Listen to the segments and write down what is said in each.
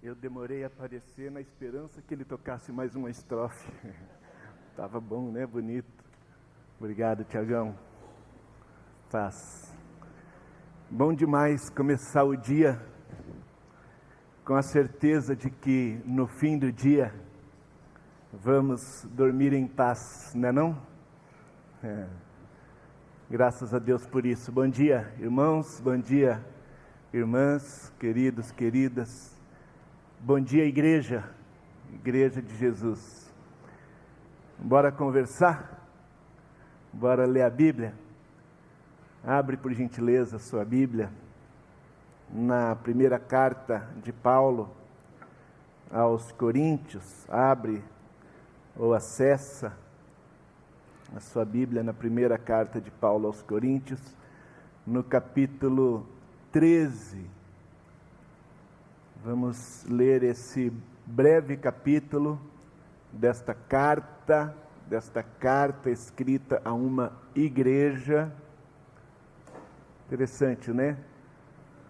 Eu demorei a aparecer na esperança que ele tocasse mais uma estrofe. Tava bom, né? Bonito. Obrigado, Tiagão. Paz. Bom demais começar o dia com a certeza de que no fim do dia vamos dormir em paz, não é não? É. Graças a Deus por isso. Bom dia, irmãos, bom dia, irmãs, queridos, queridas. Bom dia, igreja, igreja de Jesus. Bora conversar? Bora ler a Bíblia? Abre por gentileza a sua Bíblia na primeira carta de Paulo aos Coríntios. Abre ou acessa a sua Bíblia na primeira carta de Paulo aos Coríntios, no capítulo 13 Vamos ler esse breve capítulo desta carta, desta carta escrita a uma igreja. Interessante, né?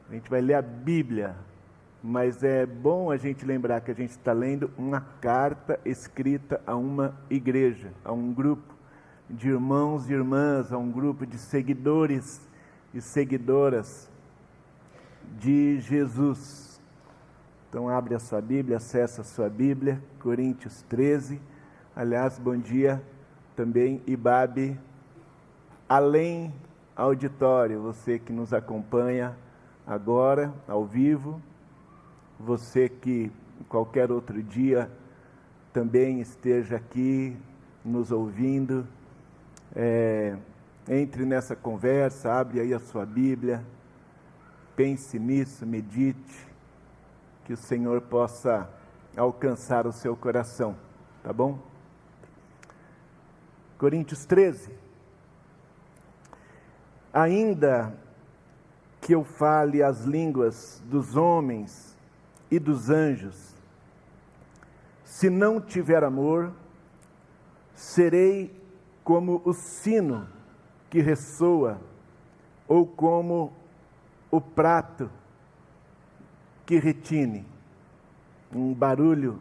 A gente vai ler a Bíblia, mas é bom a gente lembrar que a gente está lendo uma carta escrita a uma igreja, a um grupo de irmãos e irmãs, a um grupo de seguidores e seguidoras de Jesus. Então abre a sua Bíblia, acessa a sua Bíblia, Coríntios 13. Aliás, bom dia também, Ibabe, além auditório, você que nos acompanha agora, ao vivo, você que qualquer outro dia também esteja aqui nos ouvindo, é, entre nessa conversa, abre aí a sua Bíblia, pense nisso, medite, que o Senhor possa alcançar o seu coração, tá bom? Coríntios 13. Ainda que eu fale as línguas dos homens e dos anjos, se não tiver amor, serei como o sino que ressoa, ou como o prato que retine, um barulho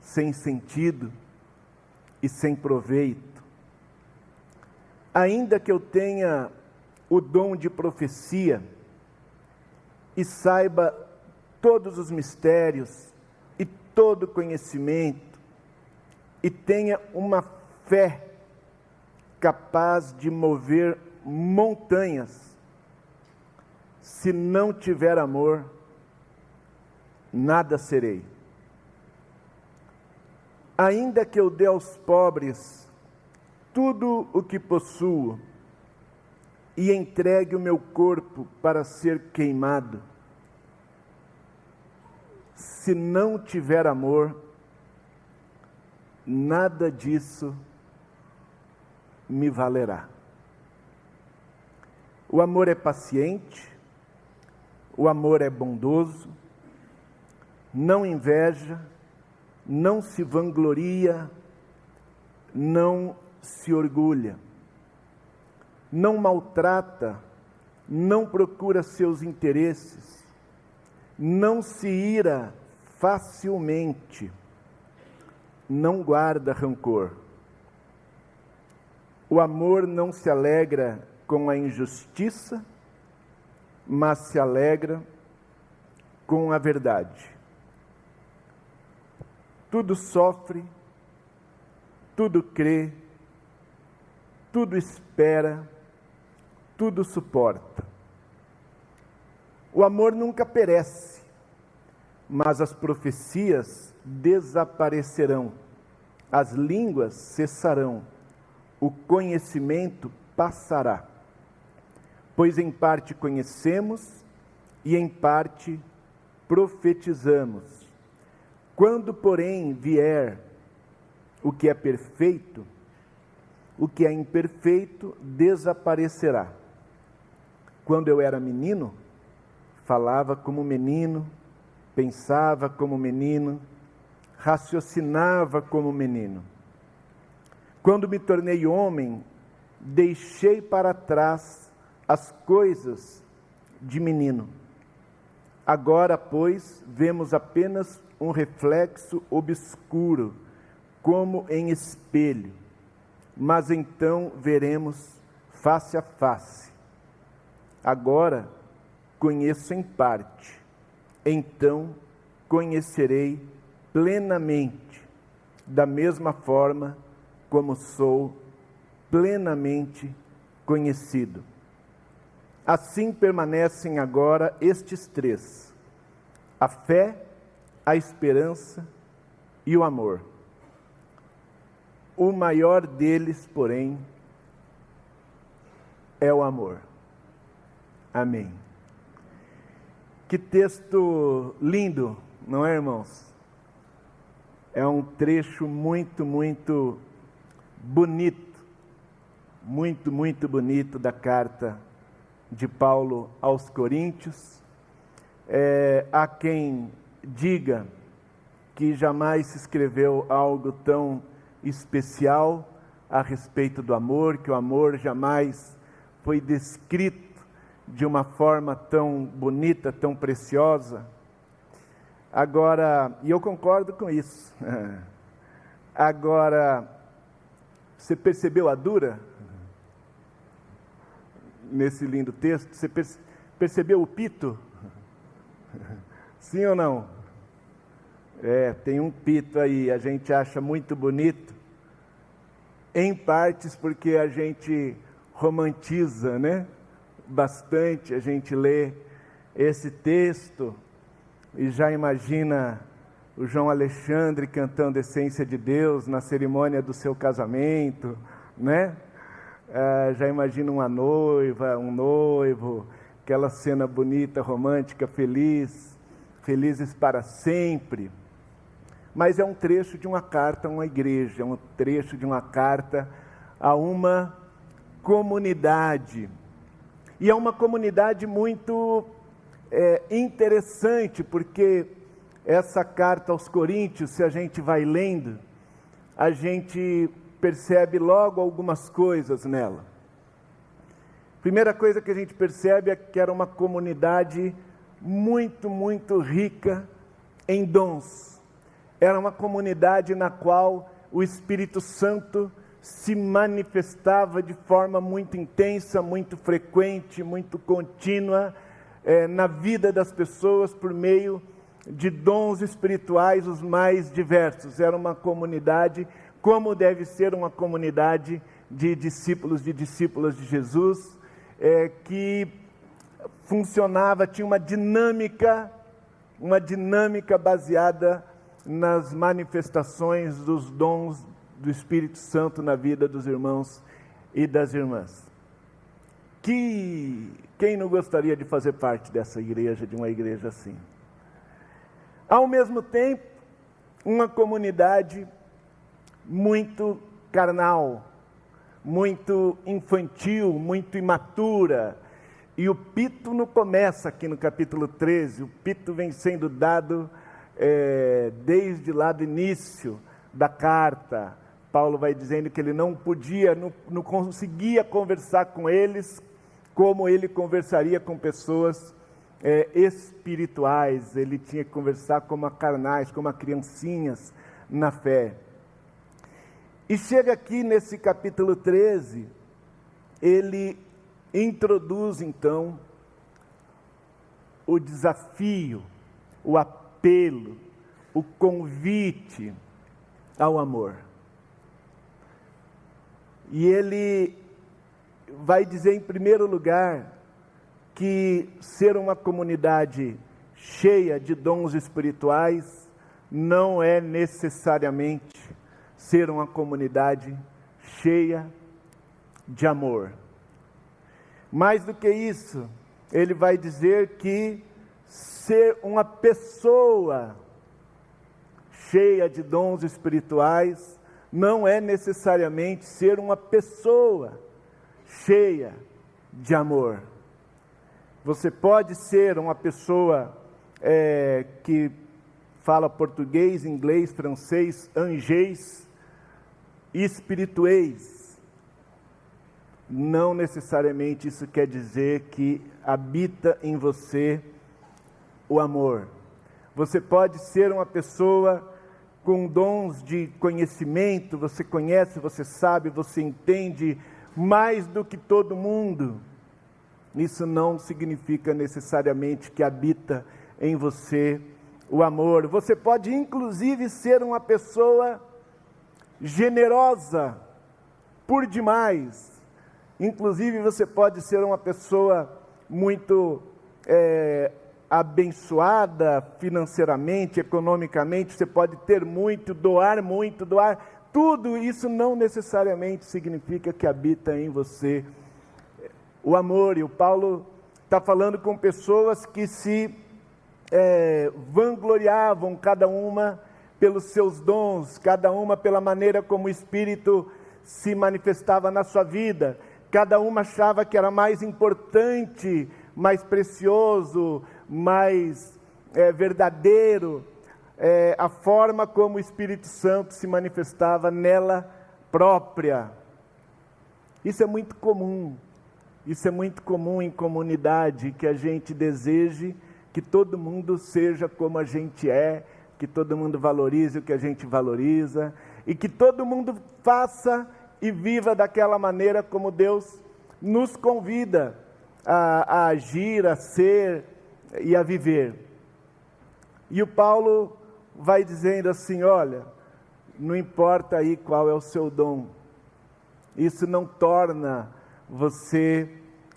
sem sentido e sem proveito. Ainda que eu tenha o dom de profecia e saiba todos os mistérios e todo conhecimento e tenha uma fé capaz de mover montanhas, se não tiver amor, nada serei. Ainda que eu dê aos pobres tudo o que possuo e entregue o meu corpo para ser queimado, se não tiver amor, nada disso me valerá. O amor é paciente, o amor é bondoso, não inveja, não se vangloria, não se orgulha, não maltrata, não procura seus interesses, não se ira facilmente, não guarda rancor. O amor não se alegra com a injustiça, mas se alegra com a verdade tudo sofre, tudo crê, tudo espera, tudo suporta. O amor nunca perece, mas as profecias desaparecerão, as línguas cessarão, o conhecimento passará. Pois em parte conhecemos e em parte profetizamos quando, porém, vier o que é perfeito, o que é imperfeito desaparecerá. Quando eu era menino, falava como menino, pensava como menino, raciocinava como menino. Quando me tornei homem, deixei para trás as coisas de menino. Agora, pois, vemos apenas um reflexo obscuro, como em espelho, mas então veremos face a face. Agora conheço em parte, então conhecerei plenamente, da mesma forma como sou plenamente conhecido. Assim permanecem agora estes três: a fé, a esperança e o amor. O maior deles, porém, é o amor. Amém. Que texto lindo, não é, irmãos? É um trecho muito, muito bonito, muito, muito bonito da carta de Paulo aos Coríntios. É, há quem diga que jamais se escreveu algo tão especial a respeito do amor, que o amor jamais foi descrito de uma forma tão bonita, tão preciosa. Agora, e eu concordo com isso. Agora, você percebeu a dura? Nesse lindo texto, você percebeu o pito? Sim ou não? É, tem um pito aí, a gente acha muito bonito, em partes porque a gente romantiza, né? Bastante, a gente lê esse texto e já imagina o João Alexandre cantando Essência de Deus na cerimônia do seu casamento, né? É, já imagina uma noiva, um noivo, aquela cena bonita, romântica, feliz, felizes para sempre. Mas é um trecho de uma carta a uma igreja, é um trecho de uma carta a uma comunidade. E é uma comunidade muito é, interessante, porque essa carta aos Coríntios, se a gente vai lendo, a gente percebe logo algumas coisas nela. Primeira coisa que a gente percebe é que era uma comunidade muito, muito rica em dons. Era uma comunidade na qual o Espírito Santo se manifestava de forma muito intensa, muito frequente, muito contínua é, na vida das pessoas por meio de dons espirituais os mais diversos. Era uma comunidade, como deve ser uma comunidade de discípulos, de discípulas de Jesus, é, que funcionava, tinha uma dinâmica, uma dinâmica baseada nas manifestações dos dons do Espírito Santo na vida dos irmãos e das irmãs. Que quem não gostaria de fazer parte dessa igreja, de uma igreja assim? Ao mesmo tempo, uma comunidade muito carnal, muito infantil, muito imatura. E o pito não começa aqui no capítulo 13, o pito vem sendo dado é, desde lá do início da carta. Paulo vai dizendo que ele não podia, não, não conseguia conversar com eles como ele conversaria com pessoas é, espirituais, ele tinha que conversar como a carnais, como a criancinhas na fé. E chega aqui nesse capítulo 13, ele introduz então o desafio, o apelo, o convite ao amor. E ele vai dizer, em primeiro lugar, que ser uma comunidade cheia de dons espirituais não é necessariamente ser uma comunidade cheia de amor. Mais do que isso, ele vai dizer que ser uma pessoa cheia de dons espirituais não é necessariamente ser uma pessoa cheia de amor. Você pode ser uma pessoa é, que fala português, inglês, francês, angês, espirituês. Não necessariamente isso quer dizer que habita em você o amor. Você pode ser uma pessoa com dons de conhecimento, você conhece, você sabe, você entende mais do que todo mundo. Isso não significa necessariamente que habita em você o amor. Você pode, inclusive, ser uma pessoa generosa por demais. Inclusive, você pode ser uma pessoa muito é, abençoada financeiramente, economicamente. Você pode ter muito, doar muito, doar tudo. Isso não necessariamente significa que habita em você o amor. E o Paulo está falando com pessoas que se é, vangloriavam, cada uma pelos seus dons, cada uma pela maneira como o Espírito se manifestava na sua vida, cada uma achava que era mais importante, mais precioso, mais é, verdadeiro, é, a forma como o Espírito Santo se manifestava nela própria. Isso é muito comum, isso é muito comum em comunidade, que a gente deseje que todo mundo seja como a gente é, que todo mundo valorize o que a gente valoriza e que todo mundo faça e viva daquela maneira como Deus nos convida a, a agir, a ser e a viver. E o Paulo vai dizendo assim: olha, não importa aí qual é o seu dom, isso não torna você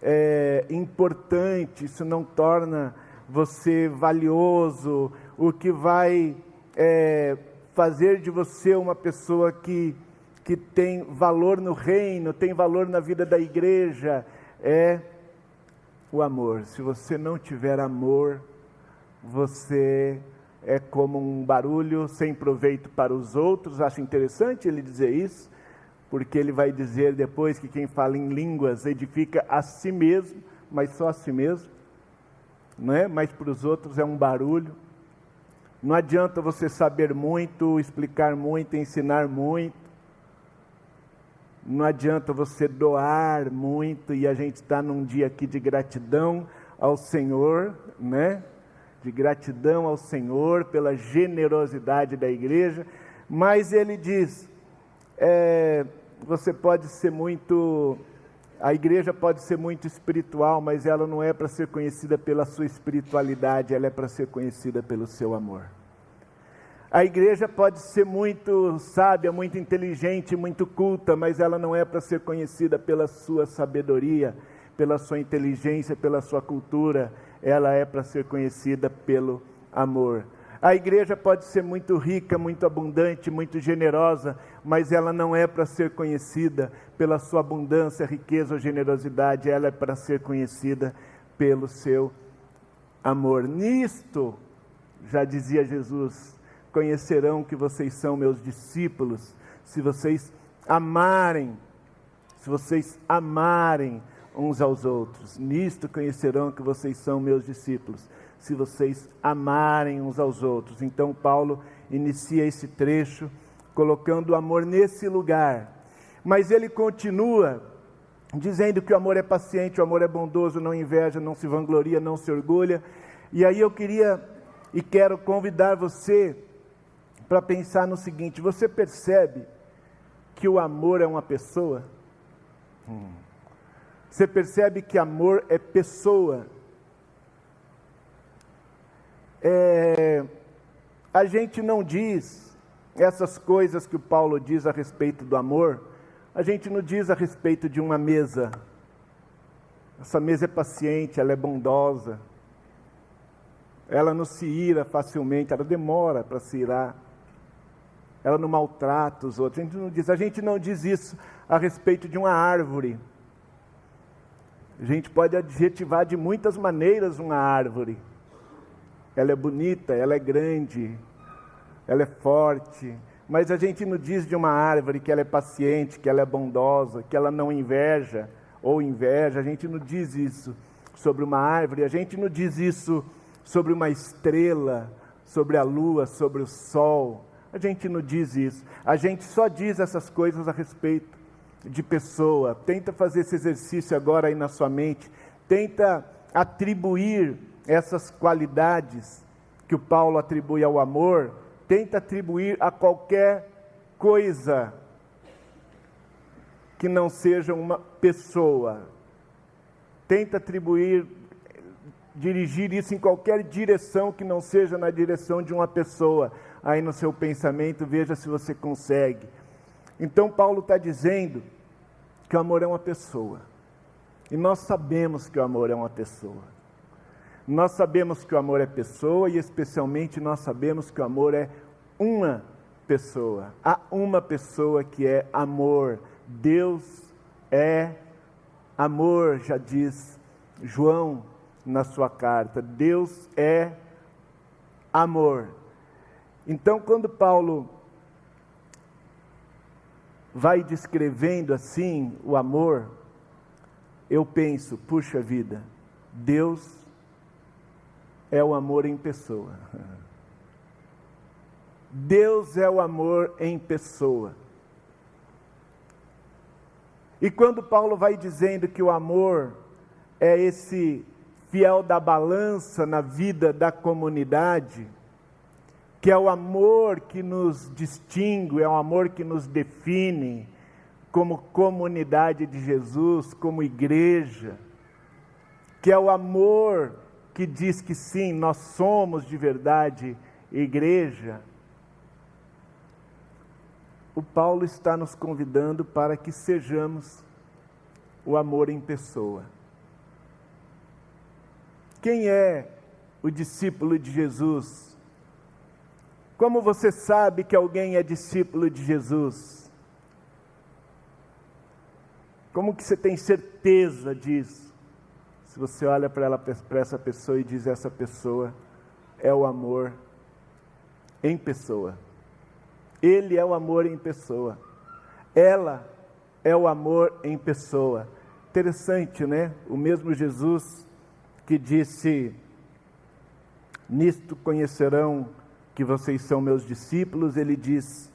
é, importante, isso não torna você valioso, o que vai é, fazer de você uma pessoa que, que tem valor no reino, tem valor na vida da igreja, é o amor. Se você não tiver amor, você é como um barulho sem proveito para os outros. Acho interessante ele dizer isso, porque ele vai dizer depois que quem fala em línguas edifica a si mesmo, mas só a si mesmo não é? mas para os outros é um barulho. Não adianta você saber muito, explicar muito, ensinar muito. Não adianta você doar muito, e a gente está num dia aqui de gratidão ao Senhor, né? De gratidão ao Senhor pela generosidade da igreja, mas ele diz: é, você pode ser muito a igreja pode ser muito espiritual, mas ela não é para ser conhecida pela sua espiritualidade, ela é para ser conhecida pelo seu amor. A igreja pode ser muito sábia, muito inteligente, muito culta, mas ela não é para ser conhecida pela sua sabedoria, pela sua inteligência, pela sua cultura, ela é para ser conhecida pelo amor. A igreja pode ser muito rica, muito abundante, muito generosa, mas ela não é para ser conhecida pela sua abundância, riqueza ou generosidade, ela é para ser conhecida pelo seu amor. Nisto, já dizia Jesus, conhecerão que vocês são meus discípulos, se vocês amarem, se vocês amarem uns aos outros. Nisto conhecerão que vocês são meus discípulos, se vocês amarem uns aos outros. Então, Paulo inicia esse trecho colocando o amor nesse lugar. Mas ele continua dizendo que o amor é paciente, o amor é bondoso, não inveja, não se vangloria, não se orgulha. E aí eu queria e quero convidar você para pensar no seguinte: você percebe que o amor é uma pessoa? Hum. Você percebe que amor é pessoa? É, a gente não diz essas coisas que o Paulo diz a respeito do amor, a gente não diz a respeito de uma mesa. Essa mesa é paciente, ela é bondosa, ela não se ira facilmente, ela demora para se irar, ela não maltrata os outros. A gente não diz, a gente não diz isso a respeito de uma árvore. A gente pode adjetivar de muitas maneiras uma árvore ela é bonita, ela é grande, ela é forte, mas a gente não diz de uma árvore que ela é paciente, que ela é bondosa, que ela não inveja ou inveja, a gente não diz isso sobre uma árvore, a gente não diz isso sobre uma estrela, sobre a lua, sobre o sol. A gente não diz isso. A gente só diz essas coisas a respeito de pessoa. Tenta fazer esse exercício agora aí na sua mente. Tenta atribuir essas qualidades que o Paulo atribui ao amor, tenta atribuir a qualquer coisa que não seja uma pessoa. Tenta atribuir, dirigir isso em qualquer direção que não seja na direção de uma pessoa. Aí no seu pensamento, veja se você consegue. Então, Paulo está dizendo que o amor é uma pessoa. E nós sabemos que o amor é uma pessoa. Nós sabemos que o amor é pessoa e, especialmente, nós sabemos que o amor é uma pessoa. Há uma pessoa que é amor. Deus é amor, já diz João na sua carta. Deus é amor. Então, quando Paulo vai descrevendo assim o amor, eu penso, puxa vida, Deus é o amor em pessoa. Deus é o amor em pessoa. E quando Paulo vai dizendo que o amor é esse fiel da balança na vida da comunidade, que é o amor que nos distingue, é o amor que nos define como comunidade de Jesus, como igreja, que é o amor que diz que sim, nós somos de verdade igreja o Paulo está nos convidando para que sejamos o amor em pessoa. Quem é o discípulo de Jesus? Como você sabe que alguém é discípulo de Jesus? Como que você tem certeza disso? Se você olha para ela para essa pessoa e diz essa pessoa é o amor em pessoa. Ele é o amor em pessoa. Ela é o amor em pessoa. Interessante, né? O mesmo Jesus que disse: Nisto conhecerão que vocês são meus discípulos, ele diz: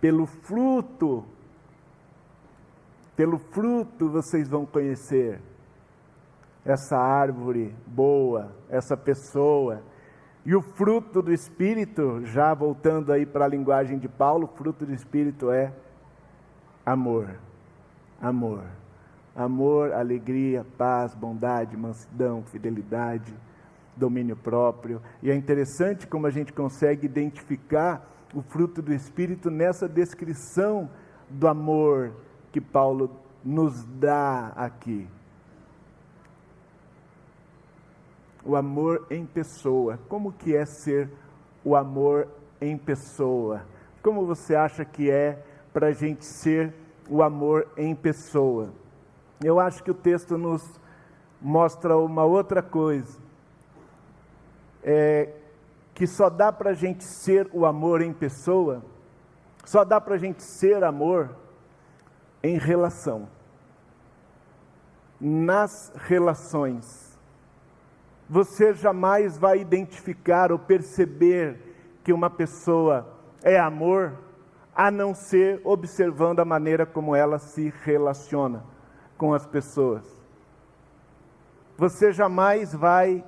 pelo fruto, pelo fruto vocês vão conhecer essa árvore boa, essa pessoa e o fruto do Espírito, já voltando aí para a linguagem de Paulo, o fruto do Espírito é amor. Amor. Amor, alegria, paz, bondade, mansidão, fidelidade, domínio próprio. E é interessante como a gente consegue identificar o fruto do Espírito nessa descrição do amor que Paulo nos dá aqui. o amor em pessoa. Como que é ser o amor em pessoa? Como você acha que é para a gente ser o amor em pessoa? Eu acho que o texto nos mostra uma outra coisa. É, que só dá para a gente ser o amor em pessoa, só dá para a gente ser amor em relação. Nas relações você jamais vai identificar ou perceber que uma pessoa é amor, a não ser observando a maneira como ela se relaciona com as pessoas. Você jamais vai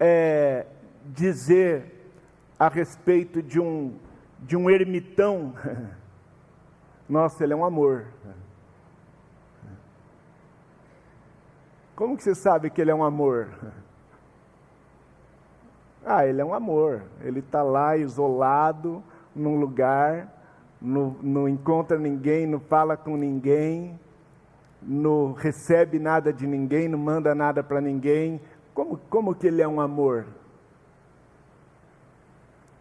é, dizer a respeito de um, de um ermitão, nossa, ele é um amor. Como que você sabe que ele é um amor? Ah, ele é um amor. Ele está lá isolado, num lugar, não, não encontra ninguém, não fala com ninguém, não recebe nada de ninguém, não manda nada para ninguém. Como, como que ele é um amor?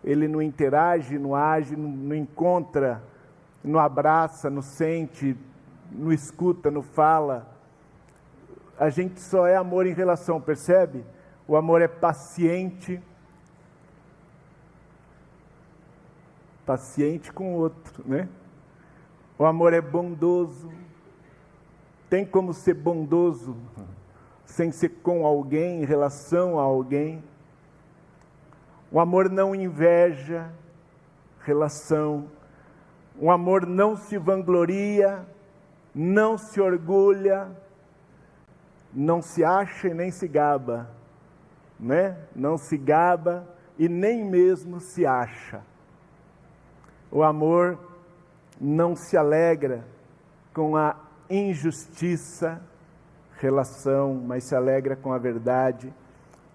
Ele não interage, não age, não, não encontra, não abraça, não sente, não escuta, não fala. A gente só é amor em relação, percebe? O amor é paciente, paciente com o outro, né? O amor é bondoso. Tem como ser bondoso sem ser com alguém, em relação a alguém. O amor não inveja, relação. O amor não se vangloria, não se orgulha, não se acha e nem se gaba. né? não se gaba e nem mesmo se acha. O amor não se alegra com a injustiça, relação, mas se alegra com a verdade.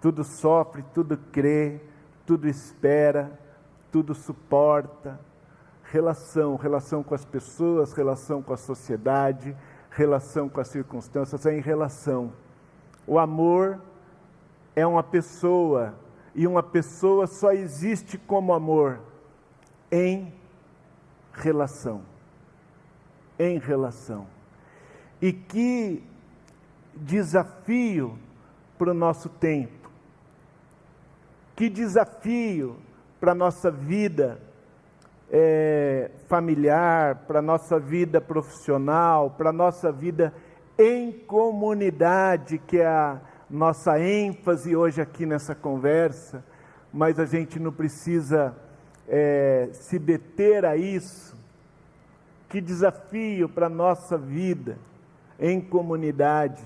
Tudo sofre, tudo crê, tudo espera, tudo suporta. Relação, relação com as pessoas, relação com a sociedade, relação com as circunstâncias, é em relação. O amor é uma pessoa, e uma pessoa só existe como amor em relação. Em relação. E que desafio para o nosso tempo. Que desafio para a nossa vida é, familiar, para a nossa vida profissional, para a nossa vida em comunidade, que é a nossa ênfase hoje aqui nessa conversa, mas a gente não precisa é, se deter a isso. Que desafio para a nossa vida em comunidade,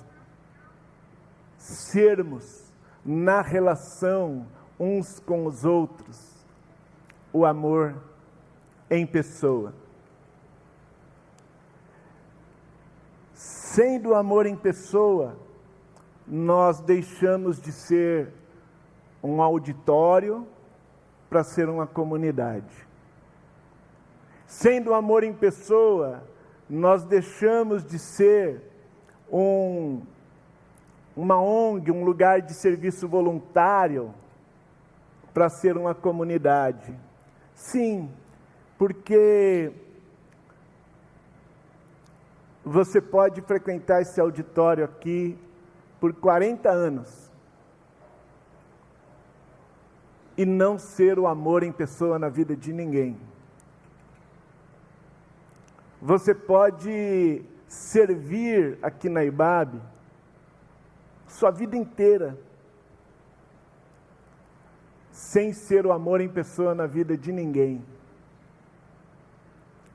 sermos na relação uns com os outros, o amor em pessoa. Sendo o amor em pessoa, nós deixamos de ser um auditório para ser uma comunidade. Sendo o amor em pessoa, nós deixamos de ser um, uma ONG, um lugar de serviço voluntário, para ser uma comunidade. Sim, porque você pode frequentar esse auditório aqui por 40 anos e não ser o amor em pessoa na vida de ninguém. Você pode servir aqui na IBAB sua vida inteira, sem ser o amor em pessoa na vida de ninguém.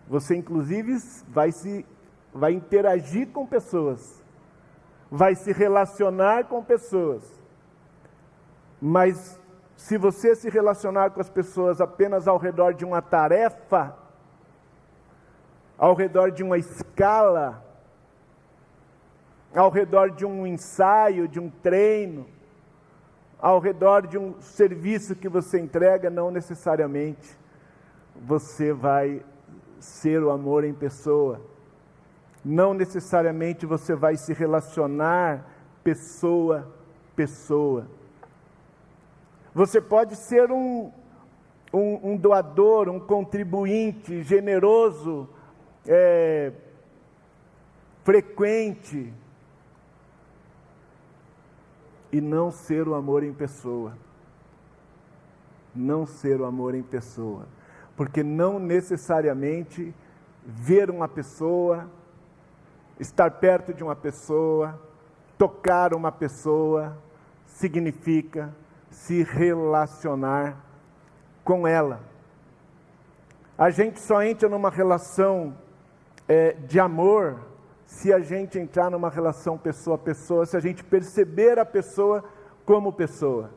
Você, inclusive, vai se vai interagir com pessoas, vai se relacionar com pessoas, mas se você se relacionar com as pessoas apenas ao redor de uma tarefa, ao redor de uma escala, ao redor de um ensaio, de um treino, ao redor de um serviço que você entrega, não necessariamente você vai ser o amor em pessoa. Não necessariamente você vai se relacionar pessoa pessoa. Você pode ser um, um, um doador, um contribuinte generoso é, frequente e não ser o amor em pessoa. Não ser o amor em pessoa. Porque não necessariamente ver uma pessoa, estar perto de uma pessoa, tocar uma pessoa, significa se relacionar com ela. A gente só entra numa relação é, de amor se a gente entrar numa relação pessoa a pessoa, se a gente perceber a pessoa como pessoa.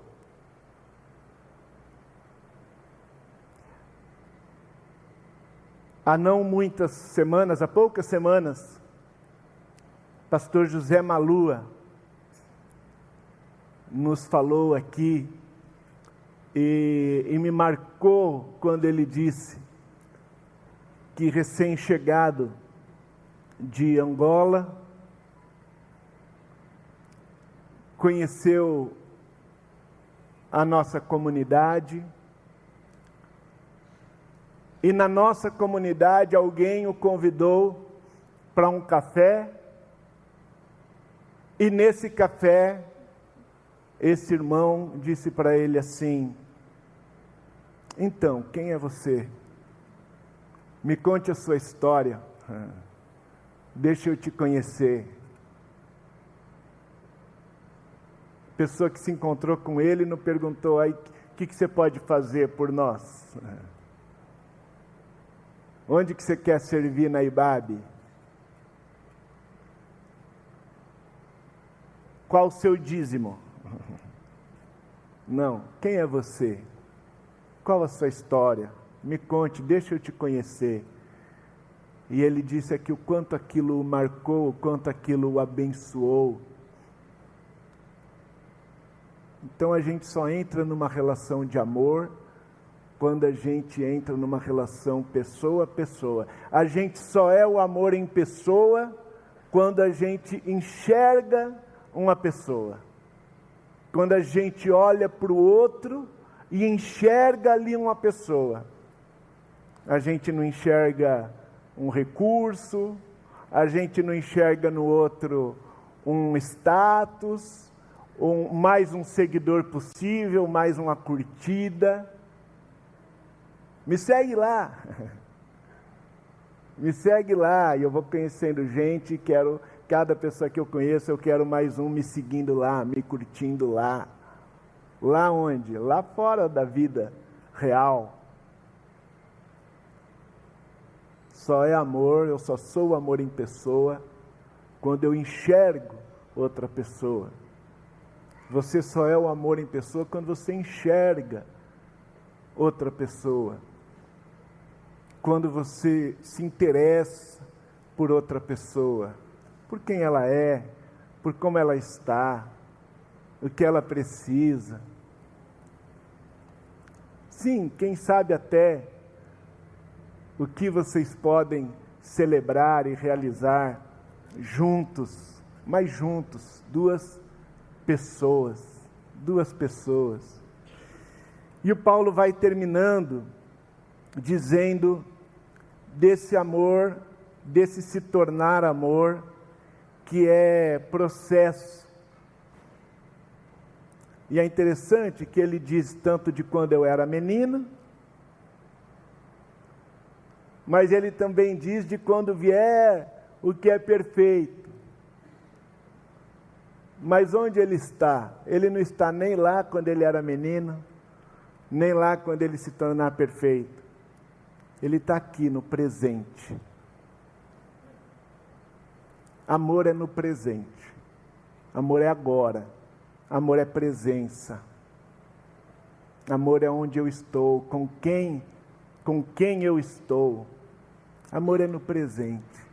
Há não muitas semanas, há poucas semanas, pastor José Malua nos falou aqui e, e me marcou quando ele disse que recém-chegado de Angola, conheceu a nossa comunidade, e na nossa comunidade alguém o convidou para um café, e nesse café, esse irmão disse para ele assim: Então, quem é você? Me conte a sua história. Deixa eu te conhecer. Pessoa que se encontrou com ele não perguntou aí o que, que você pode fazer por nós. Onde que você quer servir na IBAB? Qual o seu dízimo? Não. Quem é você? Qual a sua história? Me conte, deixa eu te conhecer. E ele disse aqui o quanto aquilo o marcou, o quanto aquilo o abençoou. Então a gente só entra numa relação de amor quando a gente entra numa relação pessoa a pessoa. A gente só é o amor em pessoa quando a gente enxerga uma pessoa. Quando a gente olha para o outro e enxerga ali uma pessoa. A gente não enxerga um recurso, a gente não enxerga no outro um status, um, mais um seguidor possível, mais uma curtida. Me segue lá. Me segue lá e eu vou conhecendo gente, quero cada pessoa que eu conheço, eu quero mais um me seguindo lá, me curtindo lá. Lá onde? Lá fora da vida real. Só é amor, eu só sou amor em pessoa quando eu enxergo outra pessoa. Você só é o amor em pessoa quando você enxerga outra pessoa. Quando você se interessa por outra pessoa, por quem ela é, por como ela está, o que ela precisa. Sim, quem sabe até o que vocês podem celebrar e realizar juntos, mas juntos, duas pessoas, duas pessoas. E o Paulo vai terminando dizendo desse amor, desse se tornar amor, que é processo. E é interessante que ele diz tanto de quando eu era menino, mas ele também diz de quando vier o que é perfeito. Mas onde ele está? Ele não está nem lá quando ele era menino, nem lá quando ele se tornar perfeito. Ele está aqui no presente. Amor é no presente. Amor é agora. Amor é presença. Amor é onde eu estou, com quem, com quem eu estou. Amor é no presente.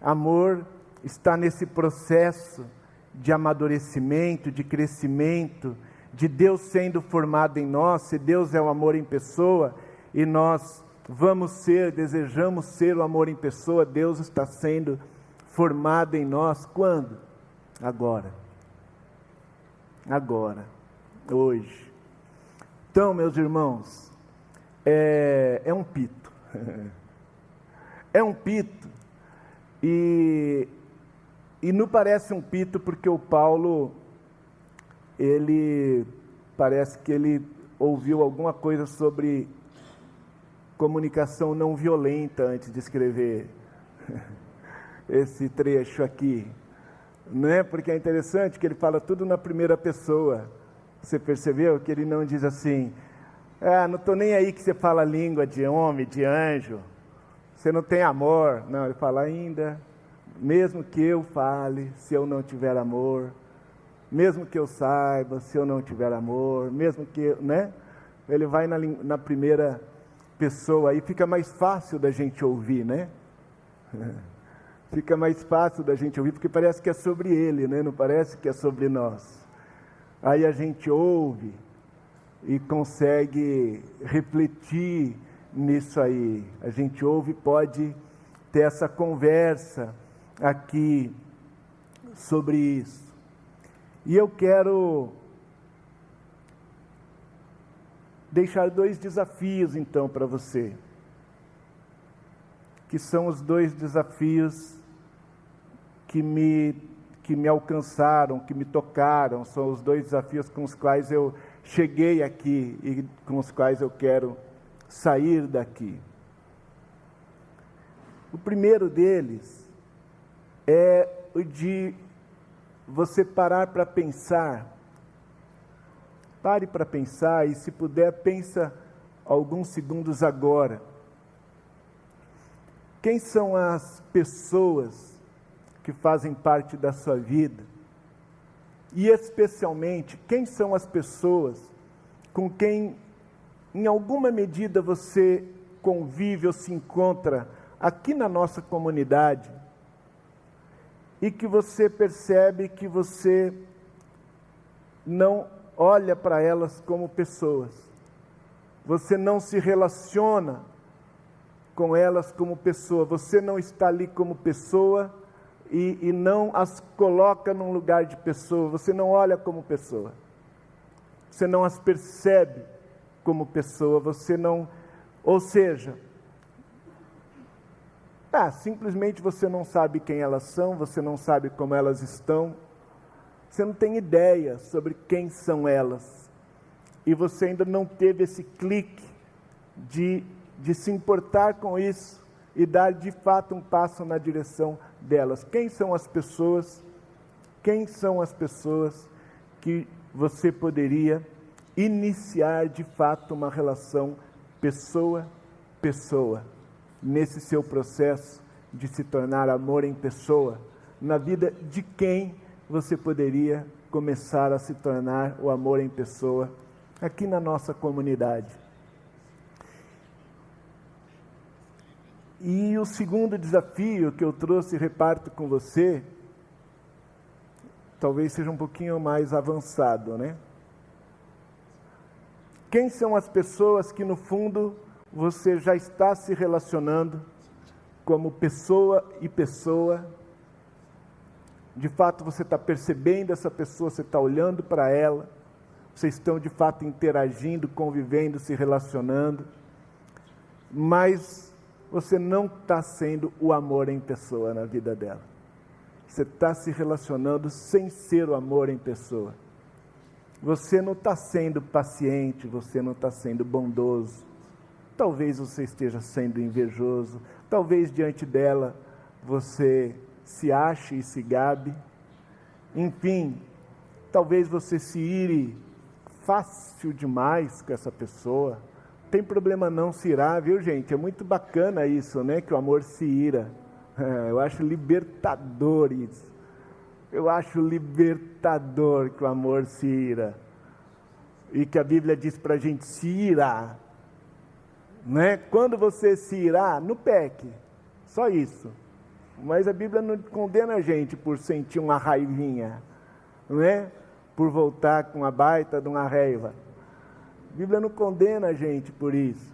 Amor está nesse processo de amadurecimento, de crescimento, de Deus sendo formado em nós. Se Deus é o amor em pessoa e nós vamos ser, desejamos ser o amor em pessoa, Deus está sendo formado em nós quando? Agora. Agora. Hoje. Então, meus irmãos, é, é um pito. É um pito. E, e não parece um pito porque o Paulo, ele parece que ele ouviu alguma coisa sobre comunicação não violenta antes de escrever esse trecho aqui. Não é? Porque é interessante que ele fala tudo na primeira pessoa. Você percebeu que ele não diz assim: ah, não estou nem aí que você fala língua de homem, de anjo você não tem amor. Não, ele fala ainda, mesmo que eu fale, se eu não tiver amor, mesmo que eu saiba, se eu não tiver amor, mesmo que, né? Ele vai na, na primeira pessoa, aí fica mais fácil da gente ouvir, né? Fica mais fácil da gente ouvir, porque parece que é sobre ele, né? Não parece que é sobre nós. Aí a gente ouve e consegue refletir nisso aí. A gente ouve, pode ter essa conversa aqui sobre isso. E eu quero deixar dois desafios então para você, que são os dois desafios que me que me alcançaram, que me tocaram, são os dois desafios com os quais eu cheguei aqui e com os quais eu quero sair daqui. O primeiro deles é o de você parar para pensar. Pare para pensar e, se puder, pensa alguns segundos agora. Quem são as pessoas que fazem parte da sua vida e especialmente quem são as pessoas com quem, em alguma medida, você convive ou se encontra aqui na nossa comunidade e que você percebe que você não olha para elas como pessoas, você não se relaciona com elas como pessoa, você não está ali como pessoa e, e não as coloca num lugar de pessoa, você não olha como pessoa, você não as percebe como pessoa, você não, ou seja, ah, simplesmente você não sabe quem elas são, você não sabe como elas estão, você não tem ideia sobre quem são elas, e você ainda não teve esse clique de, de se importar com isso e dar de fato um passo na direção delas. Quem são as pessoas? Quem são as pessoas que você poderia iniciar de fato uma relação pessoa-pessoa nesse seu processo de se tornar amor em pessoa? Na vida de quem você poderia começar a se tornar o amor em pessoa aqui na nossa comunidade? E o segundo desafio que eu trouxe e reparto com você, talvez seja um pouquinho mais avançado, né? Quem são as pessoas que no fundo você já está se relacionando como pessoa e pessoa? De fato você está percebendo essa pessoa, você está olhando para ela, vocês estão de fato interagindo, convivendo, se relacionando, mas você não está sendo o amor em pessoa na vida dela. Você está se relacionando sem ser o amor em pessoa. Você não está sendo paciente, você não está sendo bondoso. Talvez você esteja sendo invejoso. Talvez diante dela você se ache e se gabe. Enfim, talvez você se ire fácil demais com essa pessoa tem problema não se irar, viu gente? É muito bacana isso, né? Que o amor se ira. É, eu acho libertador isso. Eu acho libertador que o amor se ira. E que a Bíblia diz para a gente se irar. Né? Quando você se irá, no peque. Só isso. Mas a Bíblia não condena a gente por sentir uma raivinha. Né? Por voltar com a baita de uma raiva. A Bíblia não condena a gente por isso.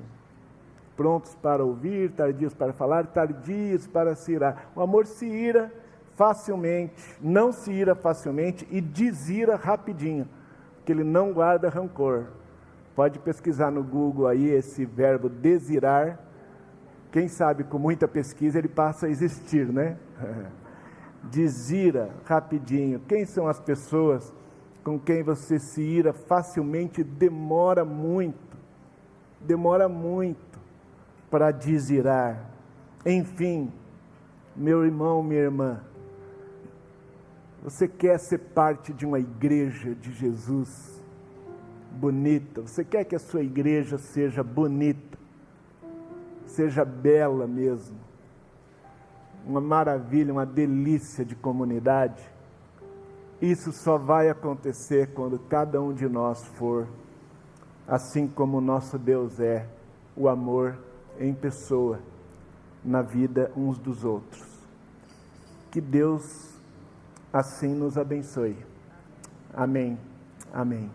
Prontos para ouvir, tardios para falar, tardios para se irar. O amor se ira facilmente, não se ira facilmente e desira rapidinho, porque ele não guarda rancor. Pode pesquisar no Google aí esse verbo desirar. Quem sabe com muita pesquisa ele passa a existir, né? Desira rapidinho. Quem são as pessoas com quem você se ira facilmente demora muito, demora muito para desirar. Enfim, meu irmão, minha irmã, você quer ser parte de uma igreja de Jesus bonita, você quer que a sua igreja seja bonita, seja bela mesmo, uma maravilha, uma delícia de comunidade? Isso só vai acontecer quando cada um de nós for, assim como o nosso Deus é, o amor em pessoa, na vida uns dos outros. Que Deus assim nos abençoe. Amém. Amém.